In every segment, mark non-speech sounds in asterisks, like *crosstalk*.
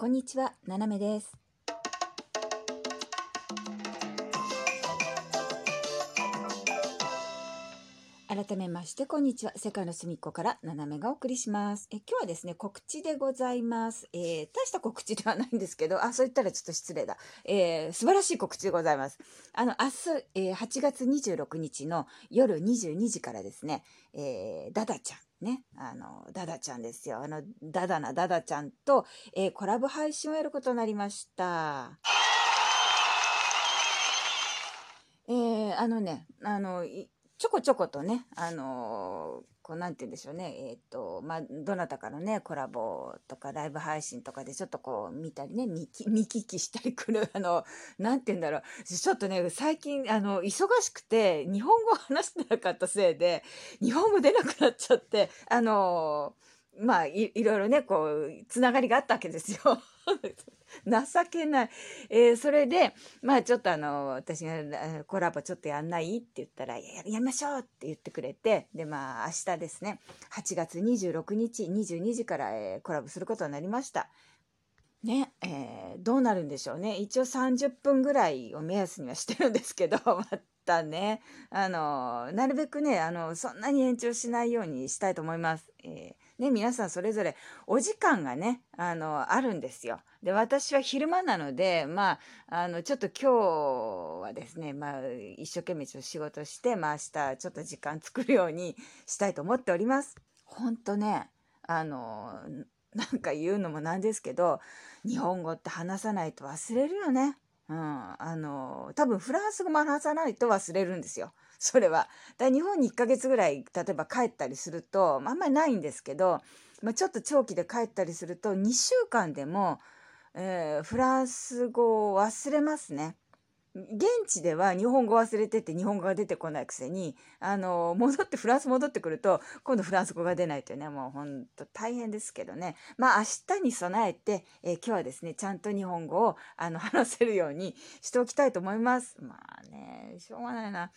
こんにちは、ななめです。改めまして、こんにちは。世界の隅っこからななめがお送りします。え今日はですね、告知でございます。えー大した告知ではないんですけど、あ、そう言ったらちょっと失礼だ。えー素晴らしい告知でございます。あの、明日、えー8月26日の夜22時からですね、えーダダちゃん。ね、あの、ダダちゃんですよ。あの、ダダなダダちゃんと、えーコラボ配信をやることになりました。えーあのね、あの、いちょこちょことね、あのこうなんて言うんでしょうね、えっ、と、まあ、どなたかのね、コラボとかライブ配信とかでちょっとこう見たりね、見聞きしたりくる、あの、なんて言うんだろう、ちょっとね、最近、あの、忙しくて、日本語話してなかったせいで、日本語出なくなっちゃって、あのまあい、ろいろね、こう、つながりがあったわけですよ。*laughs* 情けない。えーそれで、まあちょっとあの、私がコラボちょっとやんないって言ったら、ややりましょうって言ってくれて、でまあ明日ですね、8月26日22時から、えーコラボすることになりました。ね、えーどうなるんでしょうね。一応30分ぐらいを目安にはしてるんですけど、*laughs* またね、あの、なるべくね、あの、そんなに延長しないようにしたいと思います。えーね、皆さんそれぞれお時間がね、あの、あるんですよ。で、私は昼間なので、まあ、あの、ちょっと今日はですね、まあ、一生懸命ちょっと仕事して、まあ、明日ちょっと時間作るようにしたいと思っております。ほんとね、あの、なんか言うのもなんですけど、日本語って話さないと忘れるよね。うん、あの多分フランス語も話さないと忘れるんですよ。*laughs* それは。だ日本に1ヶ月ぐらい例えば帰ったりすると、まああんまりないんですけど、まあ、ちょっと長期で帰ったりすると2週間でも、えーフランス語を忘れますね。現地では日本語忘れてて日本語が出てこないくせにあの戻ってフランス戻ってくると今度フランス語が出ないというねもうほんと大変ですけどねまあ明日に備えて、えー今日はですねちゃんと日本語をあの *laughs* 話せるようにしておきたいと思います。まあねしょうがないな。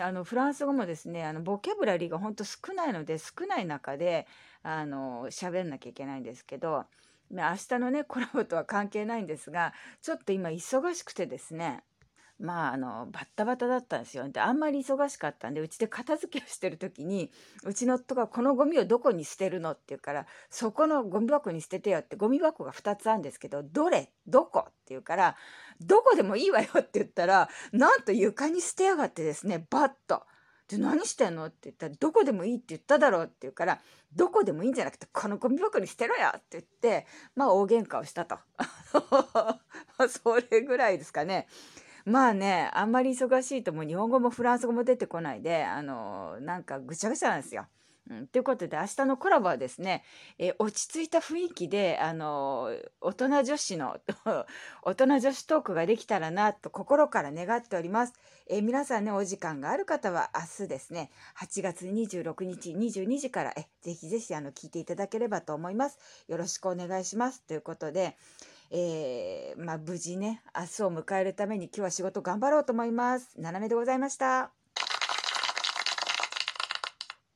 あのフランス語もですねあのボキャブラリーがほんと少ないので少ない中であの喋んなきゃいけないんですけどまあ明日のねコラボとは関係ないんですがちょっと今忙しくてですねまああのバッタバタだったんですよ。であんまり忙しかったんでうちで片付けをしてる時にうちの夫が「このゴミをどこに捨てるの?」って言うから「そこのゴミ箱に捨ててよ」ってゴミ箱が2つあるんですけど「どれ？どこ?」って言うから「どこでもいいわよ」って言ったらなんと床に捨てやがってですねバッと。で何してんの？って言ったら「どこでもいいって言っただろう」って言うから「どこでもいいんじゃなくてこのゴミ箱に捨てろよ」って言ってまあ大喧嘩をしたと *laughs* それぐらいですかね。まあねあんまり忙しいともう日本語もフランス語も出てこないであのなんかぐちゃぐちゃなんですよ。うん、ということで明日のコラボはですね、えー落ち着いた雰囲気であの大人女子の *laughs* 大人女子トークができたらなと心から願っております。えー皆さんねお時間がある方は明日ですね8月26日22時からえぜひぜひあの聞いていただければと思います。よろしくお願いしますということで、えーまあ、無事ね明日を迎えるために今日は仕事頑張ろうと思います。斜めでございました。